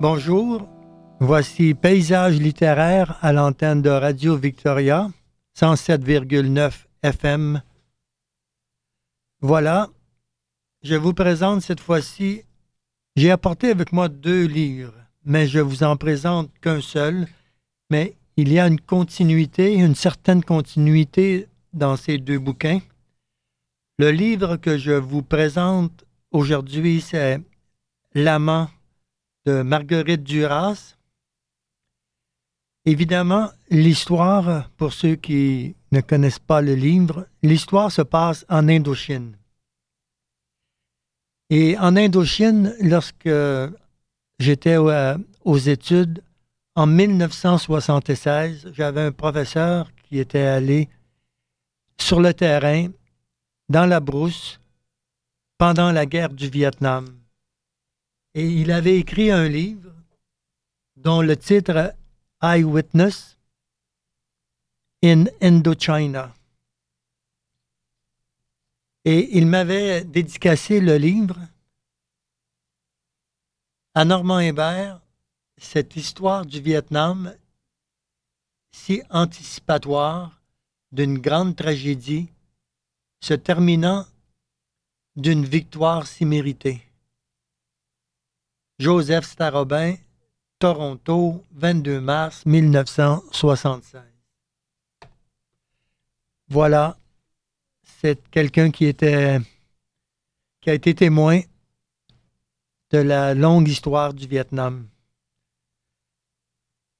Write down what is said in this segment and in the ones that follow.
Bonjour, voici Paysage littéraire à l'antenne de Radio Victoria, 107,9 FM. Voilà, je vous présente cette fois-ci, j'ai apporté avec moi deux livres, mais je vous en présente qu'un seul, mais il y a une continuité, une certaine continuité dans ces deux bouquins. Le livre que je vous présente aujourd'hui, c'est L'amant de Marguerite Duras. Évidemment, l'histoire, pour ceux qui ne connaissent pas le livre, l'histoire se passe en Indochine. Et en Indochine, lorsque j'étais aux études, en 1976, j'avais un professeur qui était allé sur le terrain, dans la brousse, pendant la guerre du Vietnam. Et il avait écrit un livre dont le titre Eyewitness in Indochina. Et il m'avait dédicacé le livre à Normand Hébert, cette histoire du Vietnam si anticipatoire d'une grande tragédie se terminant d'une victoire si méritée. Joseph Starobin, Toronto, 22 mars 1976. Voilà, c'est quelqu'un qui était qui a été témoin de la longue histoire du Vietnam.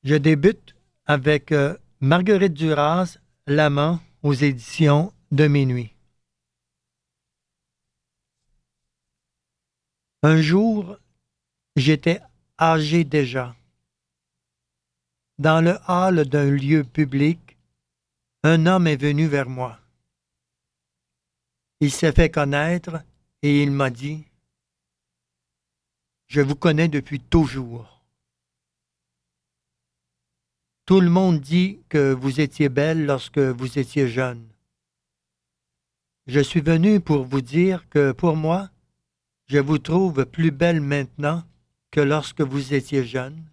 Je débute avec euh, Marguerite Duras, L'amant, aux éditions de Minuit. Un jour, j'étais âgé déjà. Dans le hall d'un lieu public, un homme est venu vers moi. Il s'est fait connaître et il m'a dit, Je vous connais depuis toujours. Tout le monde dit que vous étiez belle lorsque vous étiez jeune. Je suis venu pour vous dire que pour moi, je vous trouve plus belle maintenant que lorsque vous étiez jeune.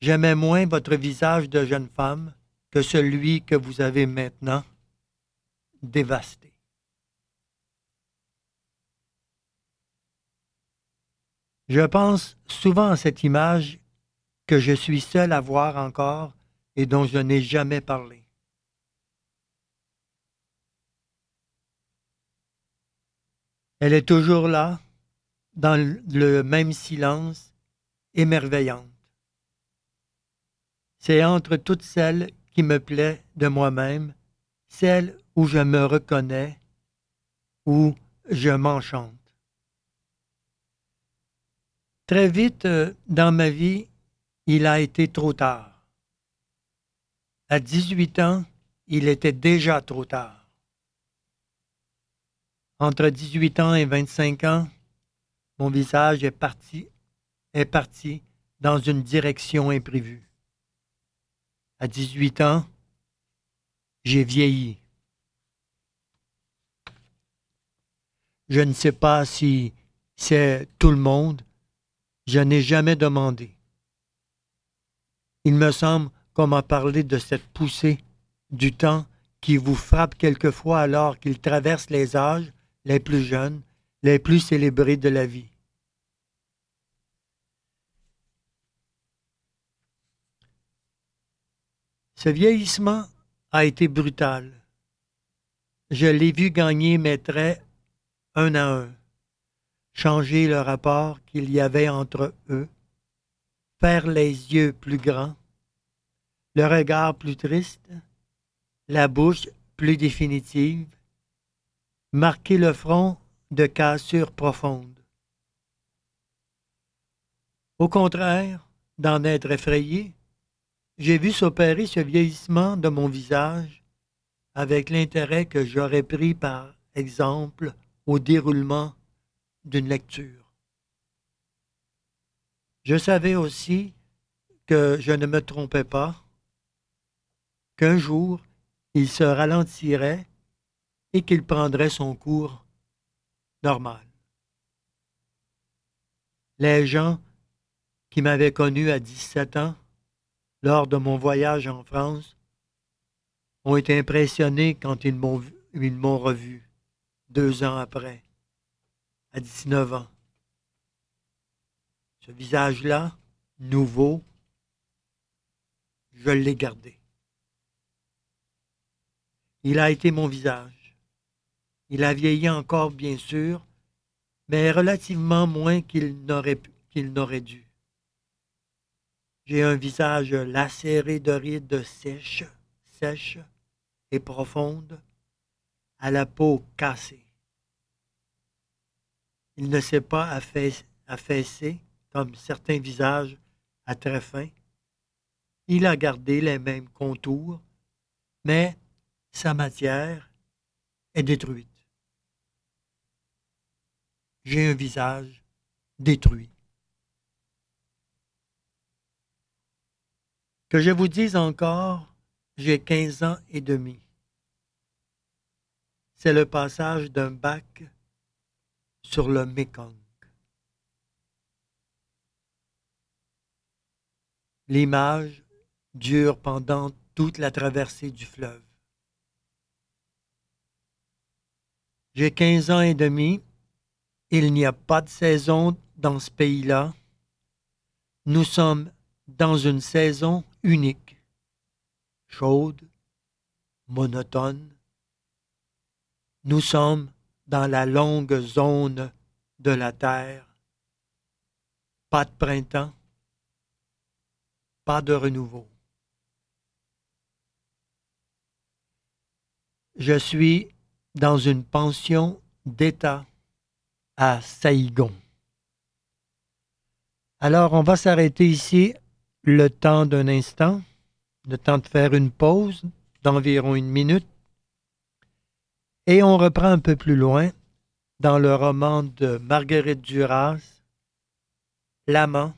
J'aimais moins votre visage de jeune femme que celui que vous avez maintenant dévasté. Je pense souvent à cette image que je suis seul à voir encore et dont je n'ai jamais parlé. Elle est toujours là, dans le même silence, émerveillante. C'est entre toutes celles qui me plaît de moi-même, celles où je me reconnais, où je m'enchante. Très vite euh, dans ma vie, il a été trop tard. À 18 ans, il était déjà trop tard. Entre 18 ans et 25 ans, mon visage est parti, est parti dans une direction imprévue. À 18 ans, j'ai vieilli. Je ne sais pas si c'est tout le monde. Je n'ai jamais demandé. Il me semble qu'on m'a parlé de cette poussée du temps qui vous frappe quelquefois alors qu'il traverse les âges les plus jeunes, les plus célébrés de la vie. Ce vieillissement a été brutal. Je l'ai vu gagner mes traits un à un, changer le rapport qu'il y avait entre eux, faire les yeux plus grands, le regard plus triste, la bouche plus définitive, marquer le front de cassures profondes. Au contraire, d'en être effrayé, j'ai vu s'opérer ce vieillissement de mon visage avec l'intérêt que j'aurais pris par exemple au déroulement d'une lecture. Je savais aussi que je ne me trompais pas, qu'un jour il se ralentirait et qu'il prendrait son cours normal. Les gens qui m'avaient connu à 17 ans, lors de mon voyage en France, ont été impressionnés quand ils m'ont, revu, deux ans après, à 19 ans. Ce visage-là, nouveau, je l'ai gardé. Il a été mon visage. Il a vieilli encore, bien sûr, mais relativement moins qu'il n'aurait dû. J'ai un visage lacéré de rides sèches, sèches et profondes, à la peau cassée. Il ne s'est pas affaissé comme certains visages à très fin. Il a gardé les mêmes contours, mais sa matière est détruite. J'ai un visage détruit. Que je vous dise encore, j'ai quinze ans et demi. C'est le passage d'un bac sur le Mekong. L'image dure pendant toute la traversée du fleuve. J'ai quinze ans et demi. Il n'y a pas de saison dans ce pays-là. Nous sommes dans une saison unique, chaude, monotone. Nous sommes dans la longue zone de la Terre. Pas de printemps, pas de renouveau. Je suis dans une pension d'État à Saïgon. Alors, on va s'arrêter ici le temps d'un instant, le temps de faire une pause d'environ une minute, et on reprend un peu plus loin dans le roman de Marguerite Duras, L'amant.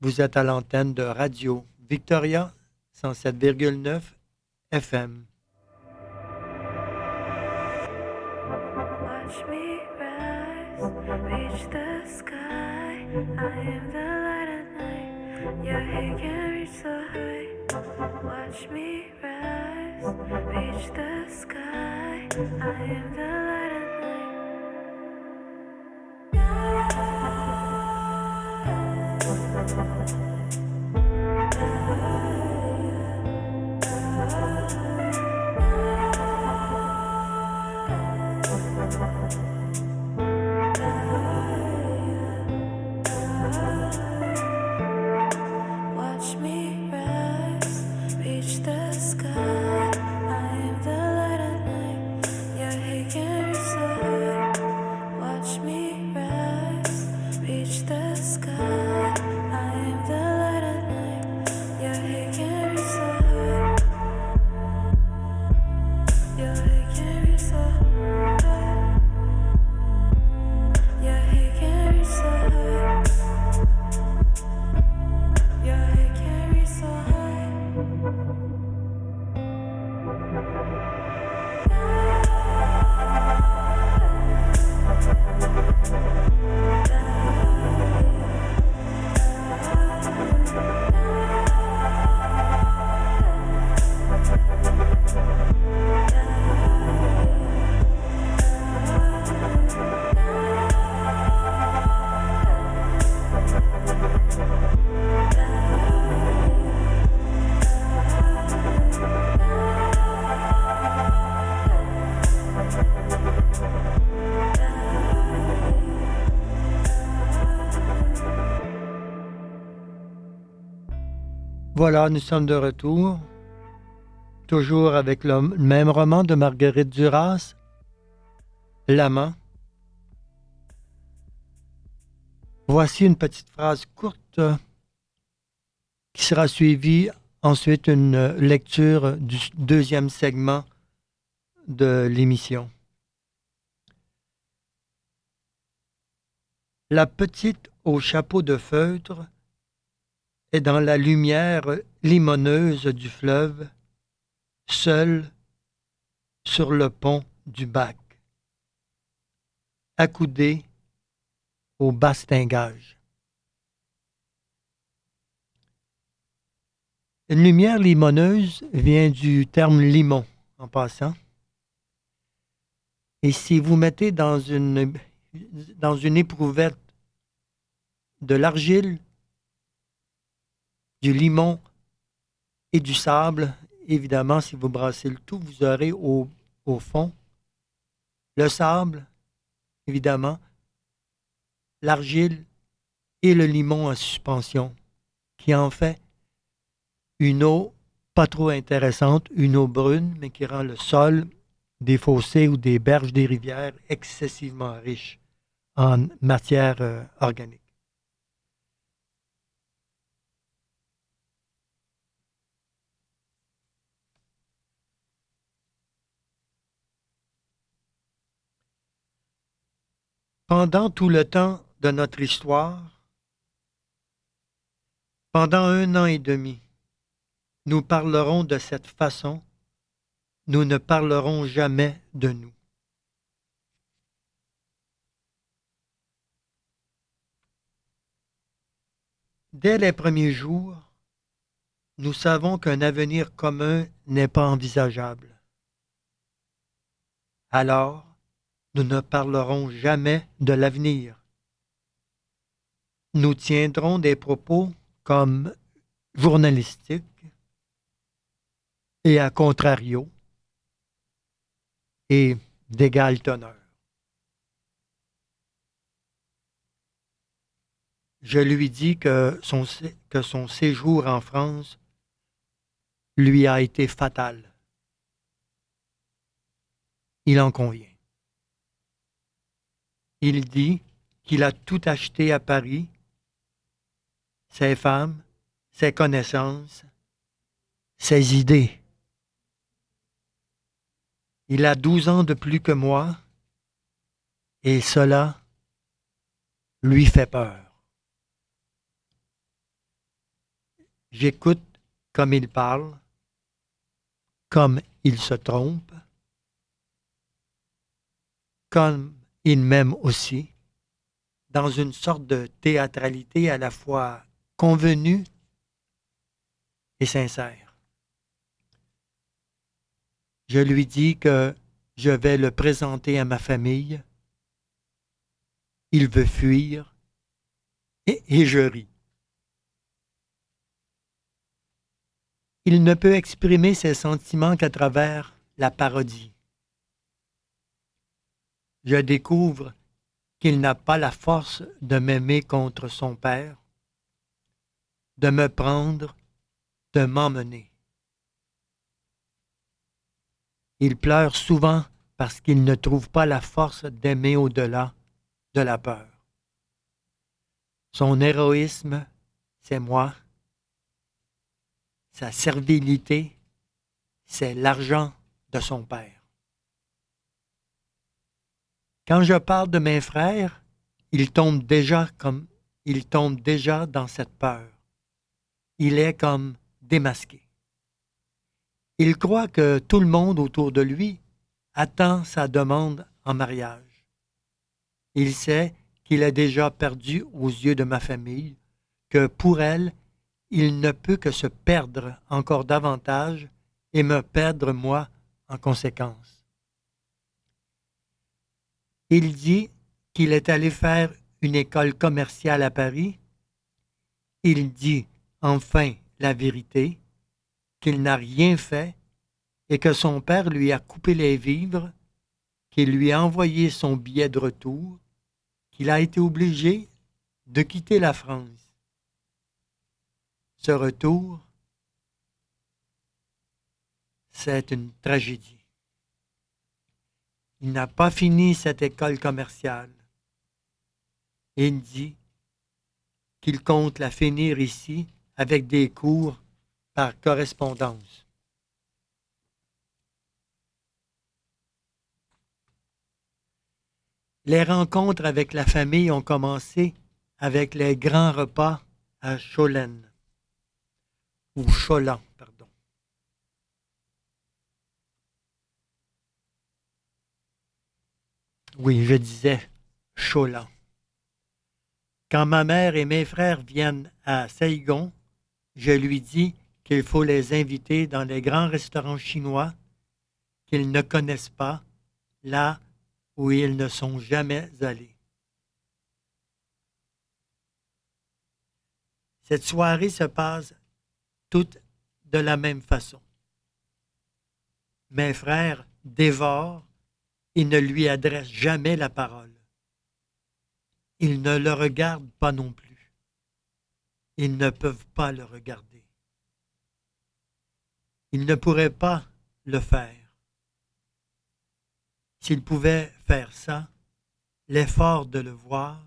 Vous êtes à l'antenne de Radio Victoria 107,9 FM. Watch me rise. Your hair can reach so high. Watch me rise, reach the sky. I am the light Voilà, nous sommes de retour, toujours avec le même roman de Marguerite Duras, L'amant. Voici une petite phrase courte qui sera suivie ensuite une lecture du deuxième segment de l'émission. La petite au chapeau de feutre et dans la lumière limoneuse du fleuve, seul sur le pont du bac. Accoudée au bastingage. Une lumière limoneuse vient du terme limon, en passant. Et si vous mettez dans une, dans une éprouvette de l'argile, du limon et du sable, évidemment, si vous brassez le tout, vous aurez au, fond le sable, évidemment, l'argile et le limon en suspension, qui en fait une eau pas trop intéressante, une eau brune, mais qui rend le sol des fossés ou des berges des rivières excessivement riches en matière euh, organique. Pendant tout le temps de notre histoire, pendant un an et demi, nous parlerons de cette façon, nous ne parlerons jamais de nous. Dès les premiers jours, nous savons qu'un avenir commun n'est pas envisageable. Alors, nous ne parlerons jamais de l'avenir. Nous tiendrons des propos comme journalistiques, et à contrario, et d'égale teneur. Je lui dis que son, que son séjour en France lui a été fatal. Il en convient. Il dit qu'il a tout acheté à Paris, ses femmes, ses connaissances, ses idées. Il a douze ans de plus que moi, et cela lui fait peur. J'écoute comme il parle, comme il se trompe, comme il m'aime aussi, dans une sorte de théâtralité à la fois convenue et sincère. Je lui dis que je vais le présenter à ma famille. Il veut fuir et, je ris. Il ne peut exprimer ses sentiments qu'à travers la parodie. Je découvre qu'il n'a pas la force de m'aimer contre son père, de me prendre, de m'emmener. Il pleure souvent parce qu'il ne trouve pas la force d'aimer au-delà de la peur. Son héroïsme, c'est moi. Sa servilité, c'est l'argent de son père. Quand je parle de mes frères, il tombe déjà comme il tombe déjà dans cette peur. Il est comme démasqué. Il croit que tout le monde autour de lui attend sa demande en mariage. Il sait qu'il est déjà perdu aux yeux de ma famille, que pour elle, il ne peut que se perdre encore davantage et me perdre moi en conséquence. Il dit qu'il est allé faire une école commerciale à Paris. Il dit enfin la vérité, qu'il n'a rien fait et que son père lui a coupé les vivres, qu'il lui a envoyé son billet de retour, qu'il a été obligé de quitter la France. Ce retour, c'est une tragédie. Il n'a pas fini cette école commerciale. Il dit qu'il compte la finir ici avec des cours par correspondance. Les rencontres avec la famille ont commencé avec les grands repas à Cholen, ou Cholan, pardon. Oui, je disais Cholan. Quand ma mère et mes frères viennent à Saigon, je lui dis qu'il faut les inviter dans les grands restaurants chinois qu'ils ne connaissent pas, là où ils ne sont jamais allés. Cette soirée se passe toute de la même façon. Mes frères dévorent et ne lui adressent jamais la parole. Ils ne le regardent pas non plus. Ils ne peuvent pas le regarder. Ils ne pourraient pas le faire. S'ils pouvaient faire ça, l'effort de le voir,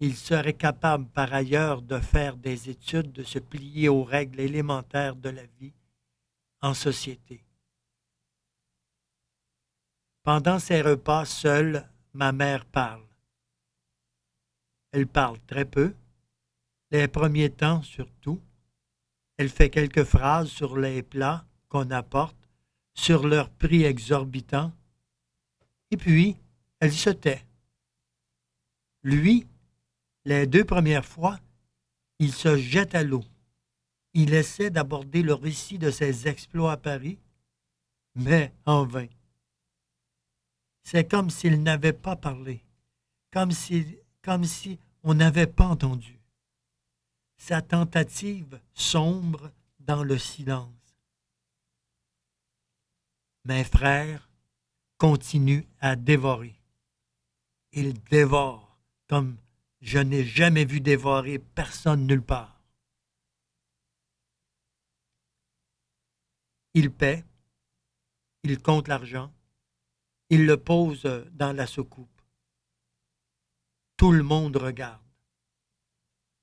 ils seraient capables par ailleurs de faire des études, de se plier aux règles élémentaires de la vie en société. Pendant ces repas, seule ma mère parle. Elle parle très peu, les premiers temps surtout. Elle fait quelques phrases sur les plats qu'on apporte, sur leur prix exorbitant, et puis elle se tait. Lui, les deux premières fois, il se jette à l'eau. Il essaie d'aborder le récit de ses exploits à Paris, mais en vain. C'est comme s'il n'avait pas parlé, comme si, on n'avait pas entendu. Sa tentative sombre dans le silence. Mes frères continuent à dévorer. Ils dévorent comme je n'ai jamais vu dévorer personne nulle part. Ils paient, ils comptent l'argent, ils le posent dans la soucoupe. Tout le monde regarde.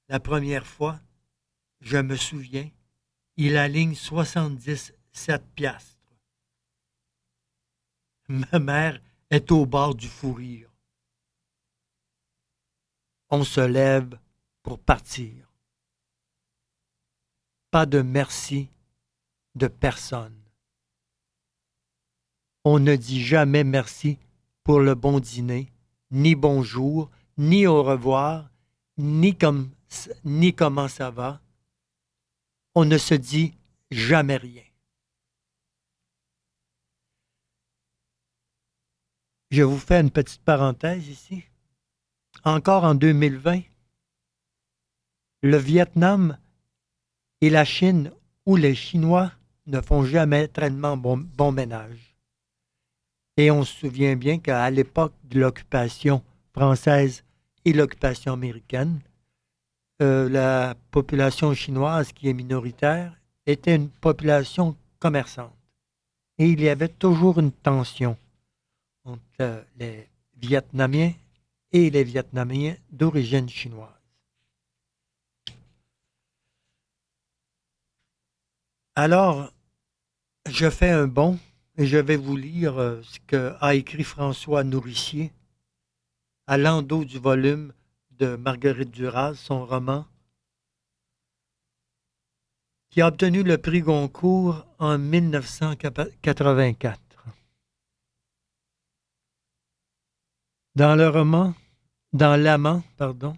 La première fois, je me souviens, il aligne 77 piastres. Ma mère est au bord du fou rire. On se lève pour partir. Pas de merci de personne. On ne dit jamais merci pour le bon dîner, ni bonjour, ni au revoir, ni, comme, comment ça va. On ne se dit jamais rien. Je vous fais une petite parenthèse ici. Encore en 2020, le Vietnam et la Chine ou les Chinois ne font jamais bon, bon ménage. Et on se souvient bien qu'à l'époque de l'occupation française et l'occupation américaine, euh, la population chinoise qui est minoritaire était une population commerçante. Et il y avait toujours une tension entre les Vietnamiens et les Vietnamiens d'origine chinoise. Alors, je fais un bond et je vais vous lire euh, ce qu'a écrit François Nourricier à l'endos du volume de Marguerite Duras, son roman, qui a obtenu le prix Goncourt en 1984. Dans le roman, dans l'amant, pardon,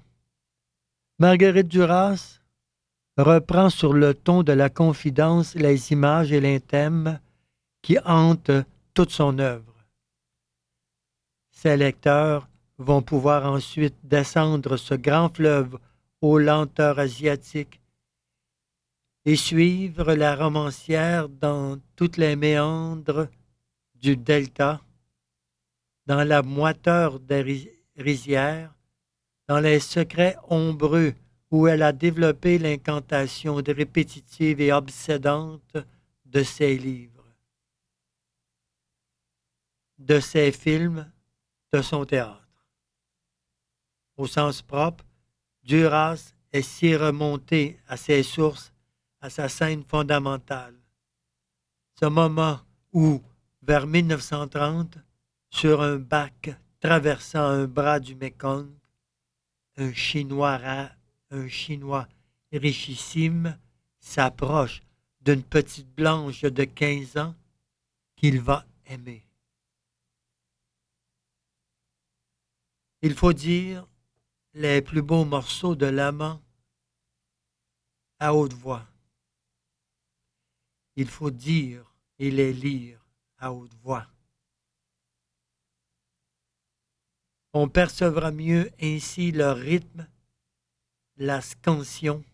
Marguerite Duras reprend sur le ton de la confidence les images et les qui hantent toute son œuvre. Ses lecteurs vont pouvoir ensuite descendre ce grand fleuve aux lenteurs asiatiques et suivre la romancière dans toutes les méandres du delta, dans la moiteur des rizières, dans les secrets ombreux où elle a développé l'incantation répétitive et obsédante de ses livres, de ses films, de son théâtre au sens propre, Duras est si remonté à ses sources, à sa scène fondamentale. Ce moment où, vers 1930, sur un bac traversant un bras du Mekong, un Chinois un Chinois richissime s'approche d'une petite blanche de quinze ans qu'il va aimer. Il faut dire les plus beaux morceaux de l'amant à haute voix. Il faut dire et les lire à haute voix. On percevra mieux ainsi leur rythme, la scansion,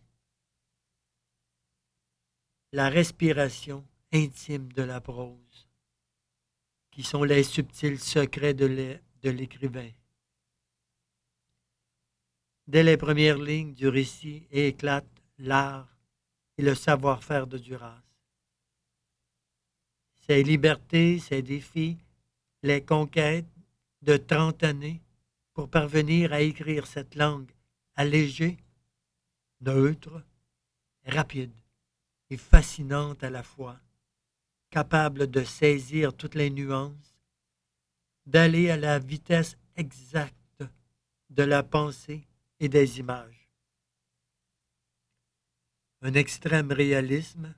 la respiration intime de la prose, qui sont les subtils secrets de l'écrivain. Dès les premières lignes du récit éclatent l'art et le savoir-faire de Duras. Ses libertés, ses défis, les conquêtes de trente années pour parvenir à écrire cette langue allégée, neutre, rapide et fascinante à la fois, capable de saisir toutes les nuances, d'aller à la vitesse exacte de la pensée et des images. Un extrême réalisme.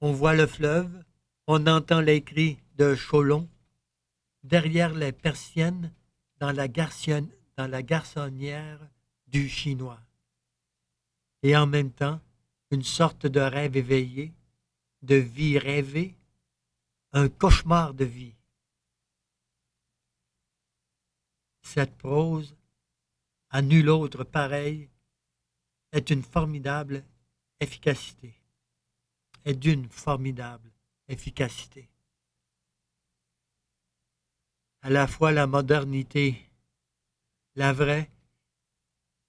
On voit le fleuve, on entend les cris de Cholon derrière les persiennes dans la, dans la garçonnière du chinois. Et en même temps, une sorte de rêve éveillé, de vie rêvée, un cauchemar de vie. Cette prose à nul autre pareil, est une formidable efficacité. Est d'une formidable efficacité. À la fois la modernité, la vraie,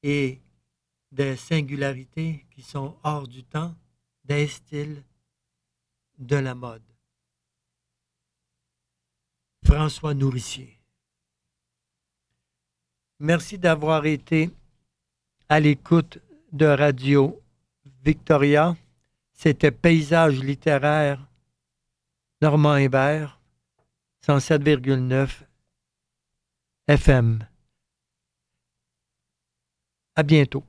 et des singularités qui sont hors du temps, des styles de la mode. François Nourricier. Merci d'avoir été à l'écoute de Radio Victoria. C'était Paysage littéraire Normand Hébert, 107,9 FM. À bientôt.